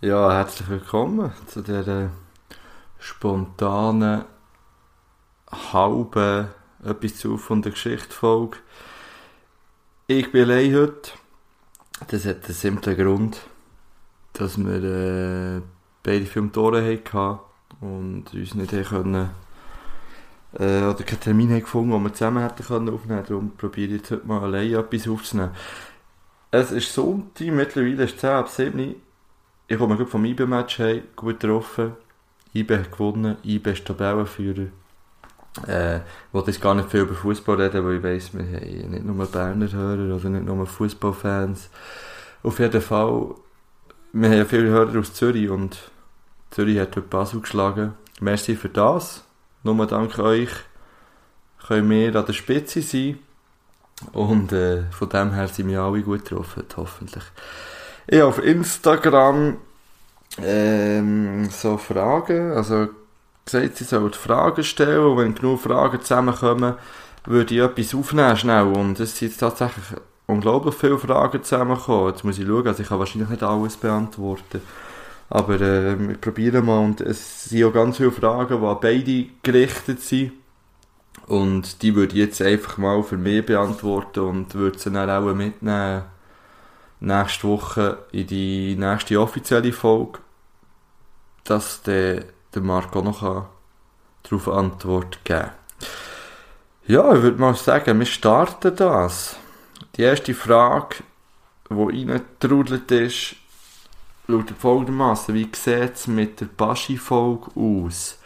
Ja, herzlich willkommen zu dieser spontanen, halben etwas zu von der Geschichte Folge. Ich bin allein heute. Das hat einen simplen Grund, dass wir äh, beide Filme Tore hatten und uns nicht haben können, äh, oder keinen Termin haben gefunden, den wir zusammen hätten können aufnehmen. Darum probiere ich jetzt heute mal allein etwas aufzunehmen. Es ist Sonntag, mittlerweile ist es 10 ab 7 ich komme gerade vom IBE-Match gut getroffen. IBE hat gewonnen, IBE ist Tabellenführer. Äh, ich wollte jetzt gar nicht viel über Fußball reden, weil ich weiss, wir haben nicht nur Berner Hörer oder nicht nur Fußballfans. Auf jeden Fall, wir haben ja viele Hörer aus Zürich und Zürich hat heute Basel geschlagen. Merci für das. Nur dank euch können wir an der Spitze sein. Und äh, von dem her sind wir alle gut getroffen, hoffentlich. Ich habe auf Instagram ähm, so Fragen, also gesagt, sie sollen Fragen stellen und wenn genug Fragen zusammenkommen, würde ich etwas aufnehmen schnell. Und es sind jetzt tatsächlich unglaublich viele Fragen zusammengekommen. Jetzt muss ich schauen, also ich kann wahrscheinlich nicht alles beantworten, aber äh, wir probieren mal und es sind auch ganz viele Fragen, die an beide gerichtet sind. Und die würde ich jetzt einfach mal für mich beantworten und würde sie dann auch mitnehmen nächste Woche in die nächste offizielle Folge, dass der, der Marco noch darauf Antwort geben kann. Ja, ich würde mal sagen, wir starten das. Die erste Frage, die reingetrudelt ist, lautet folgendermaßen: Wie sieht es mit der Baschi-Folge aus?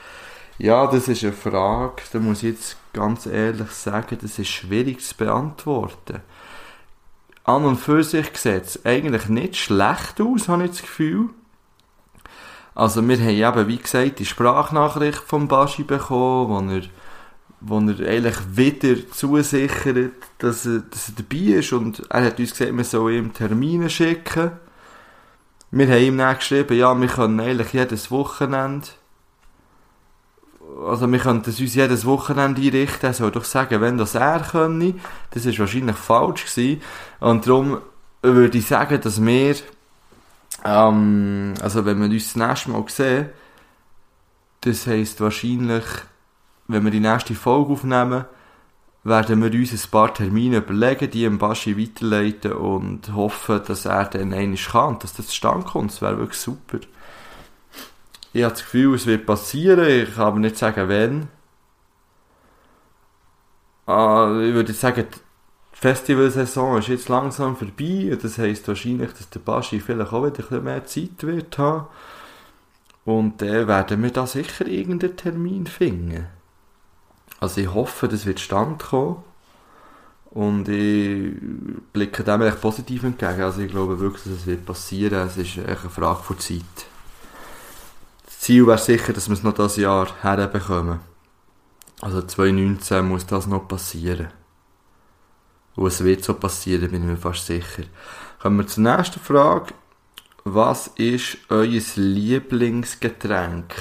Ja, das ist eine Frage, da muss ich jetzt ganz ehrlich sagen, das ist schwierig zu beantworten an und für sich sieht es eigentlich nicht schlecht aus, habe ich das Gefühl. Also wir haben eben, wie gesagt, die Sprachnachricht vom Baschi bekommen, wo er, wo er eigentlich wieder zusichert, dass er, dass er dabei ist und er hat uns gesagt, wir sollen ihm Termine schicken. Wir haben ihm dann geschrieben, ja, wir können eigentlich jedes Wochenende also wir könnten es uns jedes Wochenende einrichten, er soll doch sagen, wenn das er könne. Das ist wahrscheinlich falsch gewesen. Und darum würde ich sagen, dass wir, ähm, also wenn wir uns das nächste Mal sehen, das heisst wahrscheinlich, wenn wir die nächste Folge aufnehmen, werden wir uns ein paar Termine überlegen, die dem Baschi weiterleiten und hoffen, dass er dann einmal kann, dass das zustande kommt. Das wäre wirklich super. Ich habe das Gefühl, es wird passieren. Ich kann aber nicht sagen, wann. Ah, ich würde sagen, Festivalsaison ist jetzt langsam vorbei. Das heisst wahrscheinlich, dass der Baschi vielleicht auch wieder ein mehr Zeit wird haben. Und dann werden wir da sicher irgendeinen Termin finden. Also ich hoffe, das wird stand kommen. Und ich blicke dem recht positiv entgegen. Also ich glaube wirklich, dass es wird passieren. Es ist echt eine Frage von Zeit. Ziel wäre sicher, dass wir es noch dieses Jahr herbekommen. Also 2019 muss das noch passieren. Und es wird so passieren, bin ich mir fast sicher. Kommen wir zur nächsten Frage. Was ist euer Lieblingsgetränk?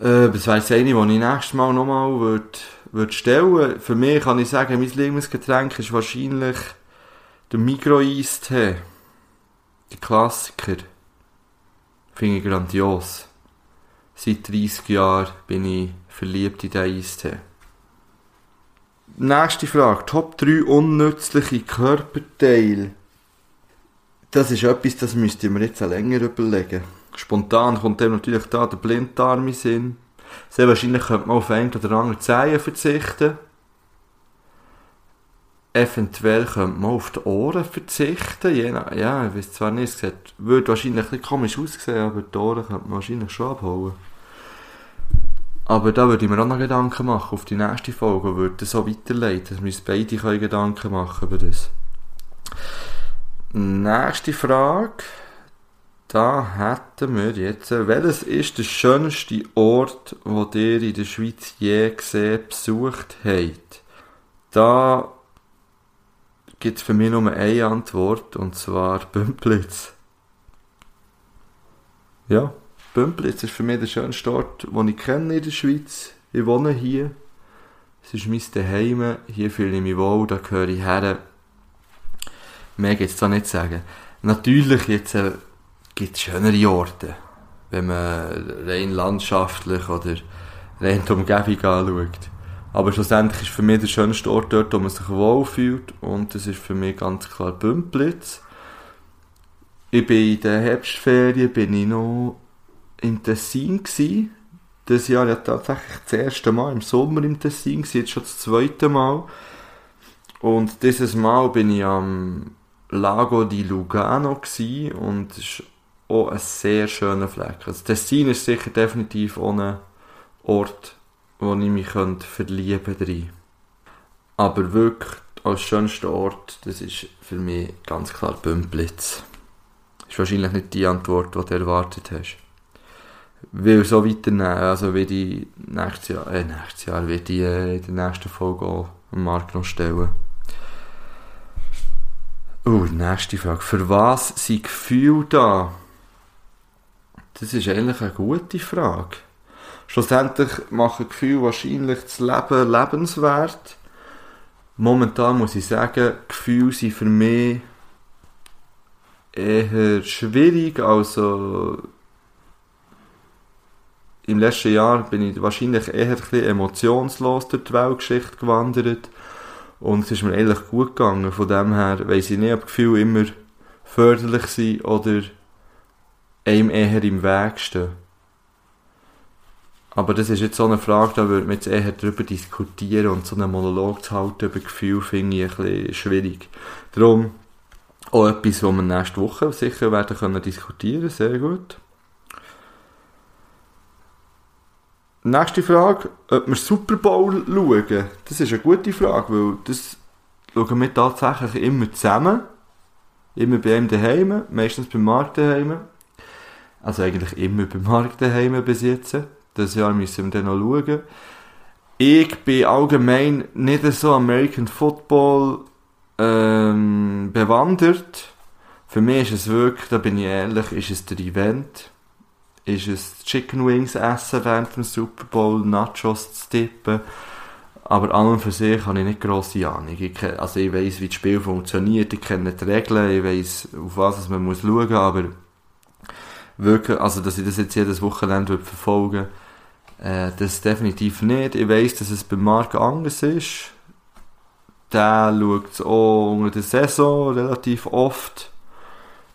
Äh, das wäre jetzt eine, die ich nächstes Mal nochmal würde, würde stellen. Für mich kann ich sagen, mein Lieblingsgetränk ist wahrscheinlich der Migro-Eistee. Die Klassiker. Finde ich grandios. Seit 30 Jahren bin ich verliebt in diesen Eistee. Nächste Frage. Top 3 unnützliche Körperteile. Das ist etwas, das müsste man jetzt länger überlegen. Spontan kommt dem natürlich da der Blinddarm in Sinn. Sehr wahrscheinlich könnte man auf ein oder andere Zehen verzichten. Eventuell könnte man auf die Ohren verzichten. Je nach, ja, ich weiß zwar nicht, es würde wahrscheinlich ein bisschen komisch aussehen, aber die Ohren könnte man wahrscheinlich schon abholen. Aber da würde ich mir auch noch Gedanken machen auf die nächste Folge und würde das so weiterleiten, dass wir uns beide können Gedanken machen über das. Nächste Frage. Da hätten wir jetzt, welches ist der schönste Ort, wo ihr in der Schweiz je gesehen besucht habt? Da gibt es für mich nur eine Antwort, und zwar Bümplitz. Ja, Bümplitz ist für mich der schönste Ort, den ich kenne in der Schweiz. Ich wohne hier. Es ist mein Zuhause. Hier fühle ich mich wohl, da gehöre ich her. Mehr gibt es da nicht zu sagen. Natürlich äh, gibt es schönere Orte, wenn man rein landschaftlich oder rein die Umgebung anschaut. Aber schlussendlich ist für mich der schönste Ort dort, wo man sich wohlfühlt. Und das ist für mich ganz klar Bümplitz. Ich bin in der Herbstferien bin ich noch im Tessin gsi. Das Jahr ja tatsächlich das erste Mal im Sommer im Tessin gsi, jetzt schon das zweite Mal. Und dieses Mal bin ich am Lago di Lugano gsi und es ist auch ein sehr schöner Fleck. Also Tessin ist sicher definitiv ohne Ort, wo ich mich könnte verlieben könnte. Aber wirklich als schönster Ort, das ist für mich ganz klar Bümplitz. Ist wahrscheinlich nicht die Antwort, die du erwartet hast. Weil so weiternehmen, also wie die nächstes Jahr, äh, nächstes Jahr, wie die äh, in der nächsten Folge auch am Markt noch stellen. Oh, nächste Frage. Für was sind Gefühle da? Das ist eigentlich eine gute Frage. Schlussendlich machen Gefühle wahrscheinlich das Leben lebenswert. Momentan muss ich sagen, Gefühle sind für mich eher schwierig. Also im letzten Jahr bin ich wahrscheinlich eher ein bisschen emotionslos durch die Weltgeschichte gewandert. Und es ist mir eigentlich gut gegangen. Von dem her weiss ich nicht, ob Gefühle immer förderlich sind oder einem eher im Weg stehen. Aber das ist jetzt so eine Frage, da würde man jetzt eher darüber diskutieren und so einen Monolog zu halten über Gefühle finde ich ein bisschen schwierig. Darum auch etwas, was wir nächste Woche sicher werden können diskutieren, sehr gut. Nächste Frage, ob wir Super Bowl schauen. Das ist eine gute Frage, weil das schauen wir tatsächlich immer zusammen. Immer bei einem daheim, meistens beim Markt daheim. Also eigentlich immer beim Markt daheim bis jetzt. Das Jahr müssen wir dann noch schauen. Ich bin allgemein nicht so American Football ähm, bewandert. Für mich ist es wirklich, da bin ich ehrlich, ist es der Event. Ist es Chicken Wings essen während dem Super Bowl, Nachos zu tippen. Aber an und für sich habe ich nicht grosse Ahnung. Ich, also ich weiss, wie das Spiel funktioniert, ich kenne die Regeln, ich weiss, auf was man muss schauen muss, aber wirklich, also dass ich das jetzt jedes Wochenende verfolgen äh, das definitiv nicht. Ich weiss, dass es bei Marc anders ist. Der schaut es auch unter der Saison relativ oft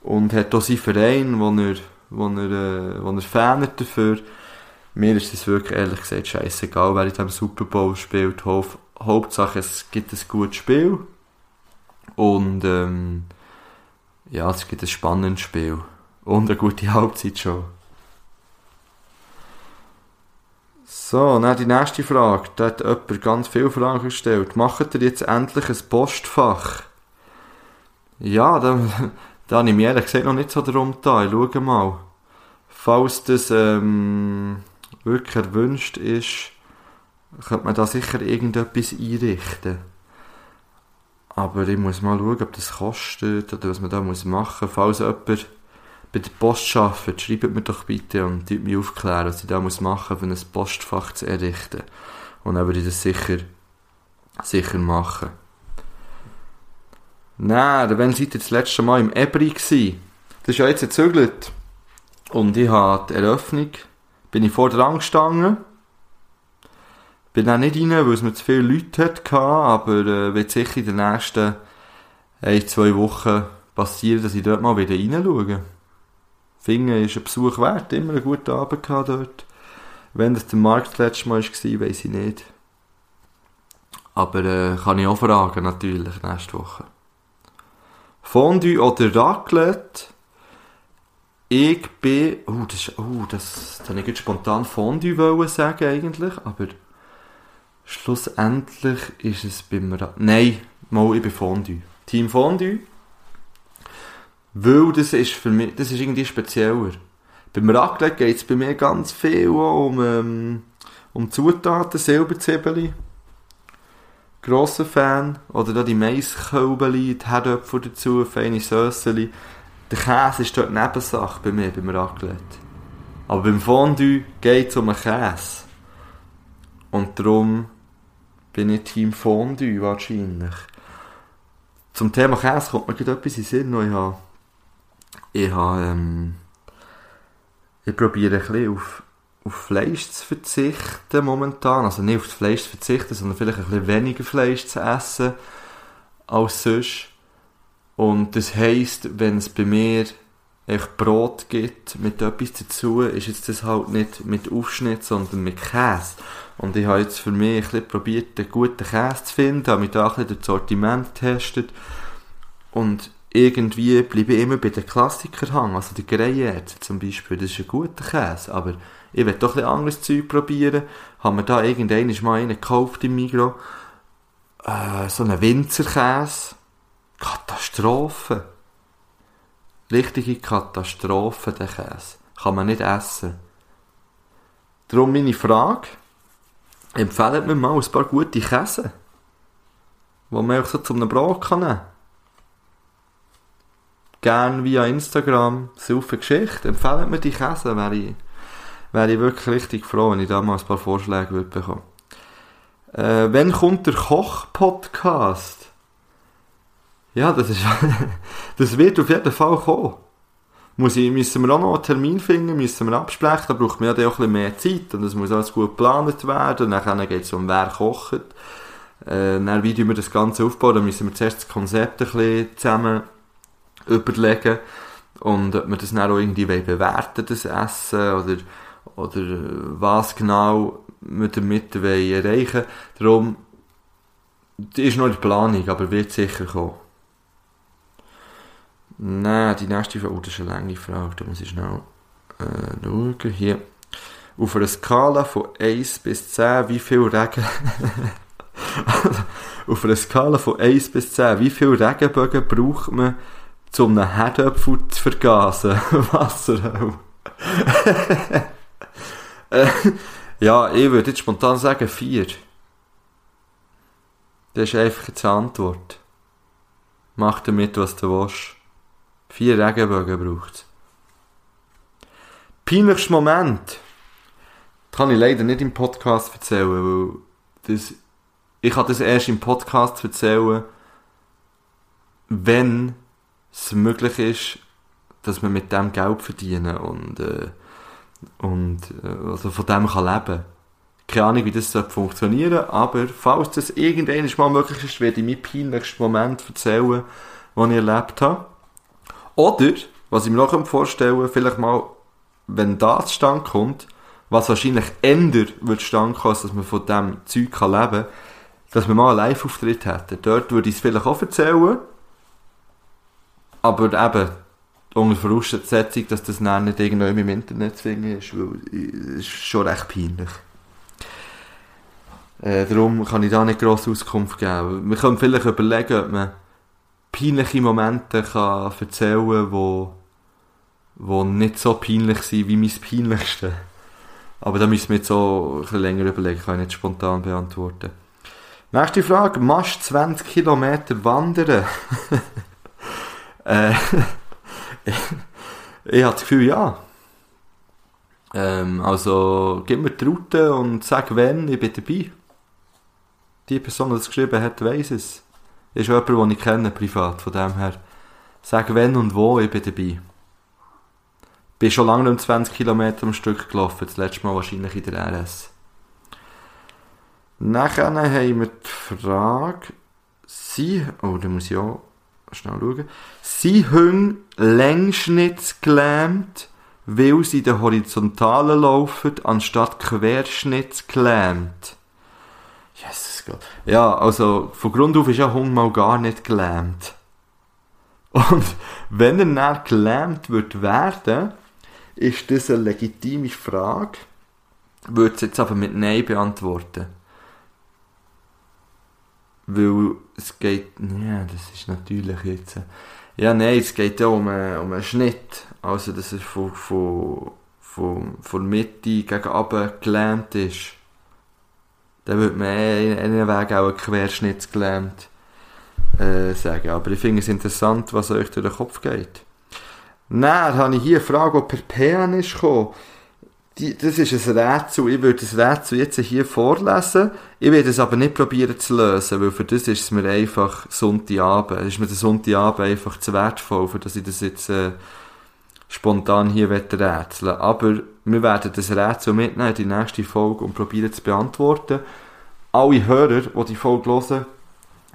und hat auch seinen Verein, wo er, wo er, äh, wo er Fan hat dafür. Mir ist es wirklich ehrlich gesagt scheißegal, wer in diesem Super Bowl spielt. Haupt, Hauptsache es gibt ein gutes Spiel und ähm, ja, es gibt ein spannendes Spiel und eine gute Halbzeit schon. So, dann die nächste Frage. Da hat jemand ganz viele Fragen gestellt. Macht ihr jetzt endlich ein Postfach? Ja, da, da habe ich mich ehrlich gesagt noch nicht so darum da. Ich schaue mal. Falls das ähm, wirklich erwünscht ist, könnte man da sicher irgendetwas einrichten. Aber ich muss mal schauen, ob das kostet oder was man da machen muss. Falls jemand bei der Post arbeitet, schreibt mir doch bitte und mich aufklären, was ich da muss machen muss, um ein Postfach zu errichten. Und dann würde ich das sicher, sicher machen. Nein, wenn seid ihr das letzte Mal im Ebri gsi? Das ist ja jetzt gezögert. Und ich habe die Eröffnung, bin ich vor dran gestanden. Bin auch nicht rein, weil es mir zu viele Leute hatte, aber äh, wird sicher in den nächsten ein, zwei Wochen passieren, dass ich dort mal wieder reinschaue. Finde, ist ein Besuch wert, immer einen guten Abend dort. Wenn das der Markt das letzte Mal war, weiß ich nicht. Aber äh, kann ich auch fragen, natürlich, nächste Woche. Fondue oder Raclette? Ich bin... Oh, das, oh, das, habe ich spontan Fondue wollen sagen eigentlich, aber schlussendlich ist es beim Raclette... Nein, mal, ich bin Fondue. Team Fondue. Weil das ist für mich, das ist irgendwie spezieller. Beim Raclette geht es bei mir ganz viel um, ähm, um Zutaten, Silberzwiebeln. Grosser Fan. Oder da die Maiskölbeli, die Herdöpfel dazu, feine Sösseli. Der Käse ist dort Nebensache bei mir, beim Raclette. Aber beim Fondue geht es um einen Käse. Und darum bin ich Team Fondue wahrscheinlich. Zum Thema Käse kommt mir gerade etwas in den Sinn, ich habe. Ich habe, ähm, ich probiere ein bisschen auf, auf Fleisch zu verzichten momentan. Also nicht auf das Fleisch zu verzichten, sondern vielleicht ein bisschen weniger Fleisch zu essen als sonst. Und das heisst, wenn es bei mir echt Brot gibt mit etwas dazu, ist jetzt das halt nicht mit Aufschnitt, sondern mit Käse. Und ich habe jetzt für mich ein bisschen probiert, einen guten Käse zu finden, habe mich da ein bisschen das Sortiment getestet. Und irgendwie bleibe ich immer bei den Klassikern hängen. Also der Greyerz zum Beispiel, das ist ein guter Käse, aber ich will doch ein anderes Zeug probieren. Haben wir da irgendwann mal einen gekauft im Migros. Äh, so einen Winzerkäse. Katastrophe. Richtige Katastrophe, der Käse. Kann man nicht essen. Darum meine Frage. Empfehlt mir mal ein paar gute Käse. Die man auch so zu einem Brot kann nehmen Gerne via Instagram. Super Geschichte. Empfehlt mir die Käse, wäre ich, wäre ich wirklich richtig froh, wenn ich da mal ein paar Vorschläge würde bekommen. Äh, wann kommt der Koch-Podcast? Ja, das ist, das wird auf jeden Fall kommen. Muss ich, müssen wir auch noch einen Termin finden, müssen wir absprechen, da braucht man ja auch ein bisschen mehr Zeit und das muss alles gut geplant werden, dann geht es um wer kocht. Äh, dann wie wir das Ganze aufbauen, dann müssen wir zuerst das Konzept ein bisschen zusammen überlegen und ob wir das dann auch irgendwie bewerten das Essen oder, oder was genau wir damit erreichen wollen. Darum, ist noch in der Planung, aber wird sicher kommen. Nein, die nächste Frage, oh, das ist eine lange Frage, da muss ich schnell äh, schauen. Hier. Auf einer Skala von 1 bis 10, wie viel Regen... Auf einer Skala von 1 bis 10, wie viel Regenbögen braucht man, um einen Herdöpfel zu vergasen? Wasser äh, Ja, ich würde jetzt spontan sagen 4. Das ist einfach jetzt eine Antwort. Mach damit, was du willst. Vier Regenbögen braucht es. Peinlichster Moment. Das kann ich leider nicht im Podcast erzählen, weil das, ich kann das erst im Podcast erzählen, wenn es möglich ist, dass man mit dem Geld verdienen und, äh, und äh, also von dem kann leben. Keine Ahnung, wie das funktionieren aber falls das irgendwann mal möglich ist, werde ich meinen peinlichsten Moment erzählen, den ich erlebt habe. Oder, was ich mir noch vorstellen vielleicht mal, wenn das zustande kommt, was wahrscheinlich änder wird zustande kommen, dass man von diesem Zeug kann leben kann, dass wir mal einen Live-Auftritt hätten. Dort würde ich es vielleicht auch erzählen, aber eben, unter Voraussetzung, dass das dann nicht irgendwo im Internet zu finden ist, weil es ist schon recht peinlich. Äh, darum kann ich da nicht grosse Auskunft geben. Wir können vielleicht überlegen, ob man peinliche Momente kann erzählen wo, wo nicht so peinlich sind wie mein peinlichste. Aber da müssen wir jetzt so ein länger überlegen, kann ich nicht spontan beantworten. Nächste Frage, machst 20 Kilometer wandern? äh, ich, habe das Gefühl, ja. Ähm, also, gib mir die Route und sag wenn, ich bin dabei. Die Person, die das geschrieben hat, weiss es ist jemand, den ich kenne, privat, von dem her. Sag wenn und wo, ich bin dabei. Bin schon lange nicht 20 Kilometer am Stück gelaufen, das letzte Mal wahrscheinlich in der RS. Nachher haben wir die Frage, sie, oh, da muss ich auch schnell schauen, sie haben längsschnittsgelähmt, weil sie den Horizontalen laufen, anstatt querschnittsgelähmt. Jesus Gott. Ja, also von Grund auf ist ja Hund mal gar nicht gelähmt. Und wenn er dann gelähmt wird werden, ist das eine legitime Frage. Würde es jetzt aber mit Nein beantworten. Weil es geht, ja, das ist natürlich jetzt, ja, nein, es geht ja um, einen, um einen Schnitt. Also, dass er von, von, von, von Mitte gegen oben gelähmt ist Dann würde man eh einen Weg auch querschnittsgelähmt äh, sagen. Aber ich finde es interessant, was euch durch den Kopf geht. Dann habe ich hier eine Frage, die per PN ist gekommen. Die, das ist ein Rätsel. Ich würde das Rätsel jetzt hier vorlesen. Ich werde es aber nicht probieren zu lösen, weil für das ist es mir einfach Sonntagabend. Ist mir der Sonntagabend einfach zu wertvoll, für dass ich das jetzt äh, spontan hier rätseln Aber wir werden das Rätsel mitnehmen in die nächste Folge und probieren zu beantworten. Alle Hörer, die die Folge hören,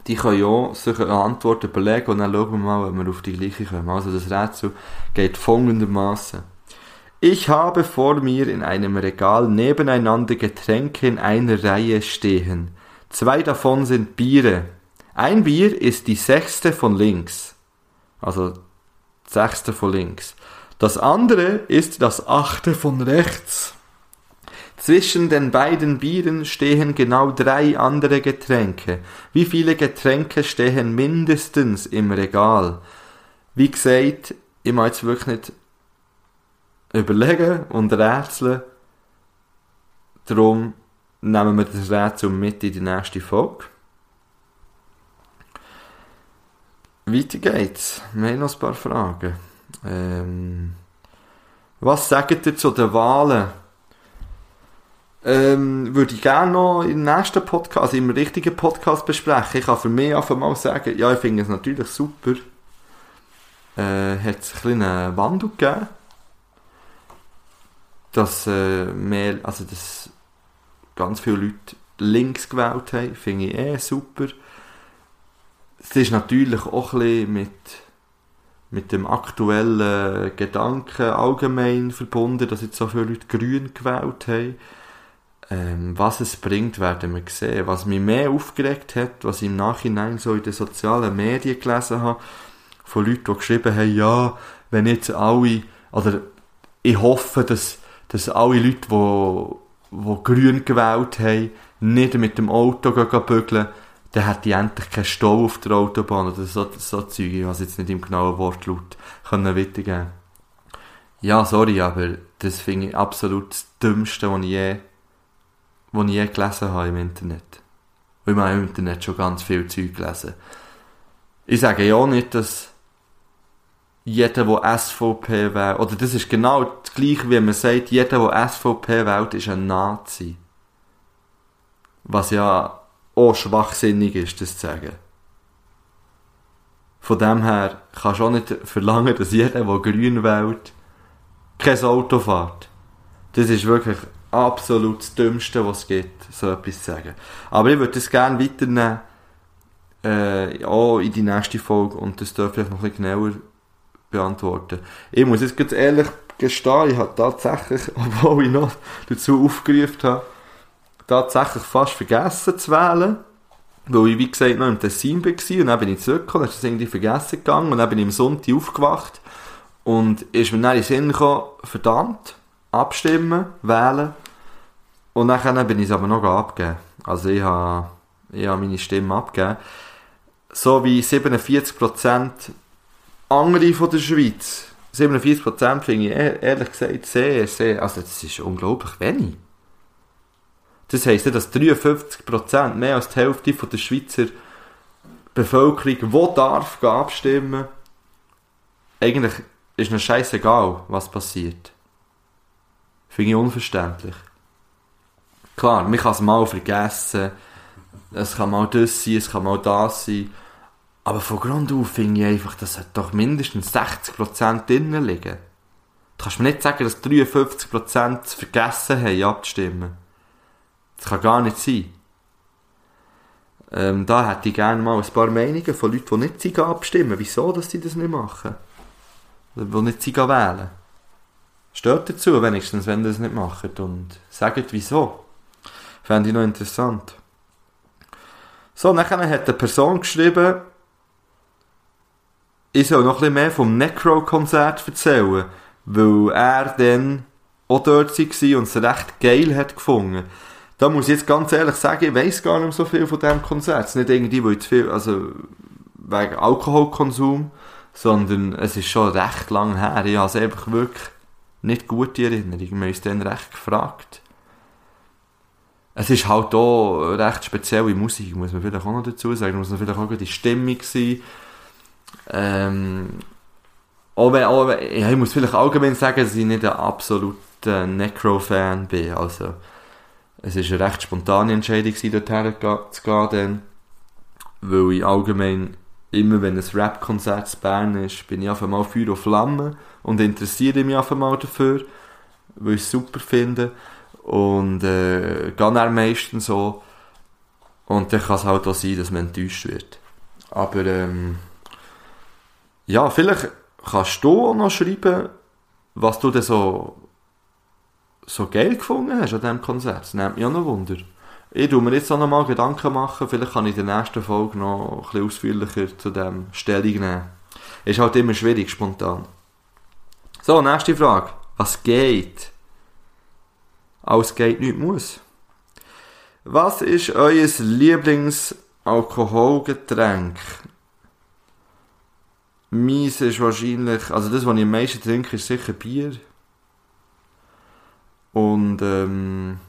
die können ja sich eine Antwort überlegen und dann schauen wir mal, ob wir auf die gleiche kommen. Also das Rätsel geht folgendermaßen. Ich habe vor mir in einem Regal nebeneinander Getränke in einer Reihe stehen. Zwei davon sind Biere. Ein Bier ist die sechste von links. Also sechste von links. Das andere ist das achte von rechts. Zwischen den beiden Bieren stehen genau drei andere Getränke. Wie viele Getränke stehen mindestens im Regal? Wie gesagt, ich muss jetzt wirklich nicht überlegen und rätseln. Darum nehmen wir das Rätsel mit in die nächste Folge. Weiter geht's. Wir haben noch ein paar Fragen. Ähm, was sagt ihr zu den Wahlen? Ähm, würde ich gerne noch im nächsten Podcast, also im richtigen Podcast besprechen. Ich kann für mich einfach mal sagen, ja, ich finde es natürlich super. Äh, hat es ein kleinen Wandel gegeben. Dass, äh, mehr, also, dass ganz viele Leute links gewählt haben, finde ich eh super. Es ist natürlich auch ein bisschen mit mit dem aktuellen Gedanken allgemein verbunden, dass jetzt so viele Leute grün gewählt haben. Ähm, was es bringt, werden wir sehen. Was mich mehr aufgeregt hat, was ich im Nachhinein so in den sozialen Medien gelesen habe, von Leuten, die geschrieben haben, ja, wenn jetzt alle, oder ich hoffe, dass, dass alle Leute, die, die grün gewählt haben, nicht mit dem Auto bügeln, dann hätte ich endlich keinen Stau auf der Autobahn oder so, so Zeug. Ich habe jetzt nicht im genauen Wortlaut können wiedergeben. Ja, sorry, aber das finde ich absolut das Dümmste, was ich je, was ich je gelesen habe im Internet. Und ich habe im Internet schon ganz viel Zeug gelesen. Ich sage ja nicht, dass jeder, der SVP wählt, oder das ist genau das gleiche, wie man sagt, jeder, der SVP wählt, ist ein Nazi. Was ja auch schwachsinnig ist, das zu sagen. Von dem her kannst du auch nicht verlangen, dass jeder, der grün wählt, kein Auto fährt. Das ist wirklich absolut das Dümmste, was es gibt, so etwas zu sagen. Aber ich würde das gerne weiternehmen, äh, auch in die nächste Folge und das darf ich noch ein bisschen genauer beantworten. Ich muss jetzt ganz ehrlich gestehen, ich habe tatsächlich, obwohl ich noch dazu aufgerufen habe, tatsächlich fast vergessen zu wählen. Weil ich, wie gesagt, noch im Tessin war und dann bin ich zurückgekommen, dann ist das irgendwie vergessen gegangen und dann bin ich am Sonntag aufgewacht und ist mir dann in den Sinn gekommen, verdammt, abstimmen, wählen und dann bin ich es aber noch abgegeben. Also ich habe, ich habe meine Stimme abgegeben. So wie 47% andere von der Schweiz. 47% finde ich ehrlich gesagt sehr, sehr, also das ist unglaublich wenig. Das heisst dass 53%, mehr als die Hälfte von der Schweizer Bevölkerung, die darf abstimmen, eigentlich ist mir scheißegal, was passiert. Finde ich unverständlich. Klar, man kann es mal vergessen, es kann mal das sein, es kann mal das sein, aber von Grund auf finde ich einfach, dass doch mindestens 60% drinnen liegen. Du kannst mir nicht sagen, dass 53% vergessen haben, abzustimmen. Das kann gar nicht sein. Ähm, da hätte ich gerne mal ein paar Meinungen von Leuten, die nicht sie abstimmen. Wieso, dass sie das nicht machen? Oder die nicht sie wählen. Steht dazu wenigstens, wenn sie das nicht machen. Und sagt wieso. Fände ich noch interessant. So, nachher hat eine Person geschrieben, ich soll noch ein bisschen mehr vom Necro-Konzert erzählen, weil er dann auch dort war und es recht geil hat gefunden da muss ich jetzt ganz ehrlich sagen, ich weiß gar nicht so viel von diesem Konzert. Es ist nicht irgendwie, ich zu viel, also wegen Alkoholkonsum, sondern es ist schon recht lang her. Ich habe es einfach wirklich nicht gute Erinnerung. Wir haben uns dann recht gefragt. es ist halt auch recht spezielle Musik, muss man vielleicht auch noch dazu sagen. Muss man vielleicht auch die Stimmung sein. Ähm, auch wenn, auch wenn, ich muss vielleicht allgemein sagen, dass ich nicht ein absoluter Necro-Fan bin. Also, es war eine recht spontane Entscheidung, dorthin zu gehen, dann, weil ich allgemein immer, wenn ein Rap-Konzert zu Bern ist, bin ich auf einmal Feuer und Flamme und interessiere mich auf einmal dafür, weil ich es super finde. Und äh, gehe dann meistens so. Und dann kann es halt auch sein, dass man enttäuscht wird. Aber ähm, ja, vielleicht kannst du auch noch schreiben, was du denn so, so geil gefunden hast an diesem Konzert. Das nimmt mich auch noch Wunder. Ich tue mir jetzt auch noch mal Gedanken machen, vielleicht kann ich in der nächsten Folge noch ein bisschen ausführlicher zu dem Stellung nehmen. Ist halt immer schwierig, spontan. So, nächste Frage. Was geht? Alles geht nicht muss. Was ist euer Lieblingsalkoholgetränk? Meins ist wahrscheinlich, also das, was ich am meisten trinke, ist sicher Bier. Und, ähm,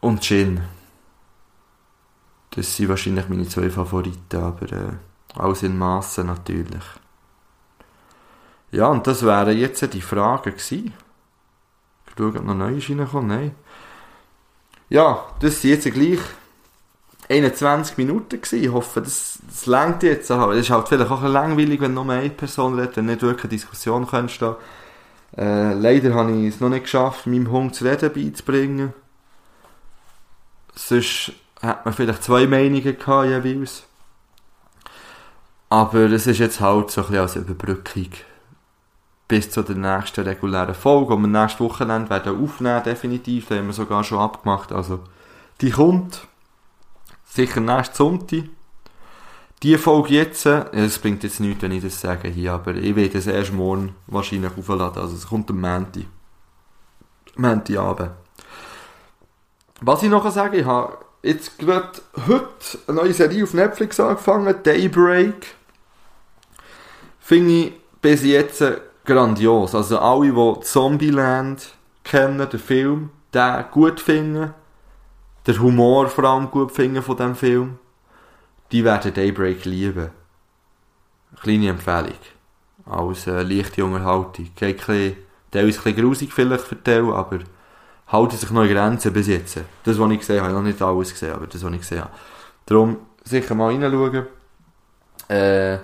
und Gin. Das sind wahrscheinlich meine zwei Favoriten, aber äh, alles in Massen natürlich. Ja, und das wären jetzt die Fragen gewesen. Ich schaue, ob noch neue reinkommen. Nein. Ja, das sind jetzt gleich 21 Minuten gewesen. Ich hoffe, das, das längt jetzt. Es ist halt vielleicht auch ein langweilig, wenn nur eine Person redet, wenn nicht wirklich eine Diskussion da. Äh, leider habe ich es noch nicht geschafft, meinem Hund zu reden beizubringen. Sonst hat man vielleicht zwei Meinungen gehabt jeweils. Aber es ist jetzt halt so ein bisschen als Überbrückung bis zu der nächsten regulären Folge, die wir nächstes Wochenende werden aufnehmen, definitiv. Da haben wir sogar schon abgemacht. Also, die kommt sicher nächsten Sonntag. Die Folge jetzt, es bringt jetzt nichts, wenn ich das sage hier, aber ich werde es erst morgen wahrscheinlich aufladen. Also, es kommt am Montag. Montagabend. Was ich noch sagen ich habe jetzt gerade heute eine neue Serie auf Netflix angefangen, Daybreak. Finde ich bis jetzt grandios. Also alle, die Zombieland kennen, den Film, den gut finden, den Humor vor allem gut finden von diesem Film, die werden Daybreak lieben. Kleine Empfehlung. Als äh, leichte Unterhaltung. Geht ein bisschen, ein grusig vielleicht für aber halten sich in Grenzen bis jetzt. Das, was ich gesehen habe, ich habe noch nicht alles gesehen, aber das, was ich gesehen habe. Darum sicher mal reinschauen. Äh,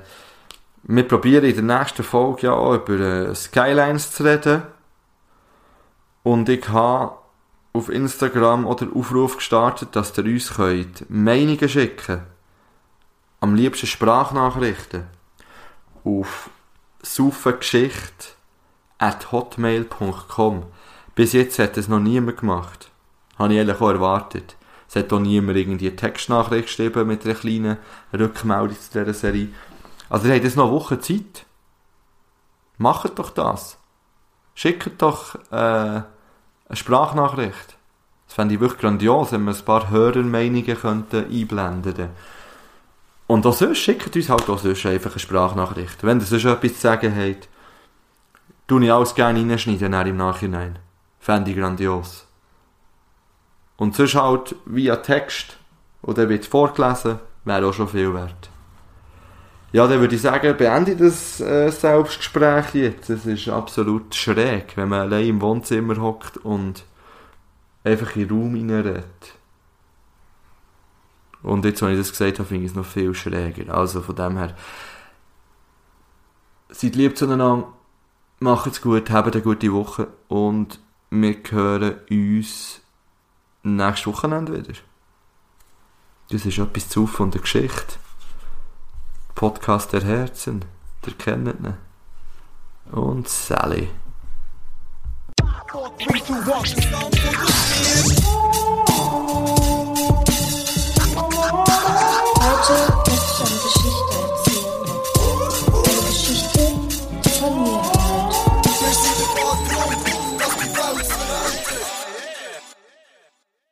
wir probieren in der nächsten Folge ja auch über äh, Skylines zu reden. Und ich habe auf Instagram oder Aufruf gestartet, dass ihr uns könnt Meinungen schikken Am liebsten Sprachnachrichten. Auf saufengeschichte at hotmail.com. Bis jetzt hat es noch niemand gemacht. Habe ich eigentlich auch erwartet. Es hat auch niemand irgendwie Textnachricht geschrieben mit einer kleinen Rückmeldung zu dieser Serie. Also ihr habt jetzt noch eine Woche Zeit. Macht doch das. Schickt doch äh, eine Sprachnachricht. Das fände ich wirklich grandios, wenn wir ein paar Hörermeinungen könnten einblenden könnten. Und auch sonst schickt uns halt auch sonst einfach eine Sprachnachricht. Wenn ihr sonst etwas zu sagen habt, tue ich alles gerne reinschneiden im Nachhinein. Fände ich grandios. Und sonst halt via Text, oder wird vorgelesen, wäre auch schon viel wert. Ja, dann würde ich sagen, beende das äh, Selbstgespräch jetzt. Es ist absolut schräg, wenn man allein im Wohnzimmer hockt und einfach in den Raum hineinredet. Und jetzt, wenn ich das gesagt habe, finde ich es noch viel schräger. Also von dem her, seid lieb zueinander, macht es gut, habt eine gute Woche und wir hören uns nächstes Wochenende wieder. Das ist etwas zu von der Geschichte. Podcast der Herzen, der kennt ihn. Und Sally.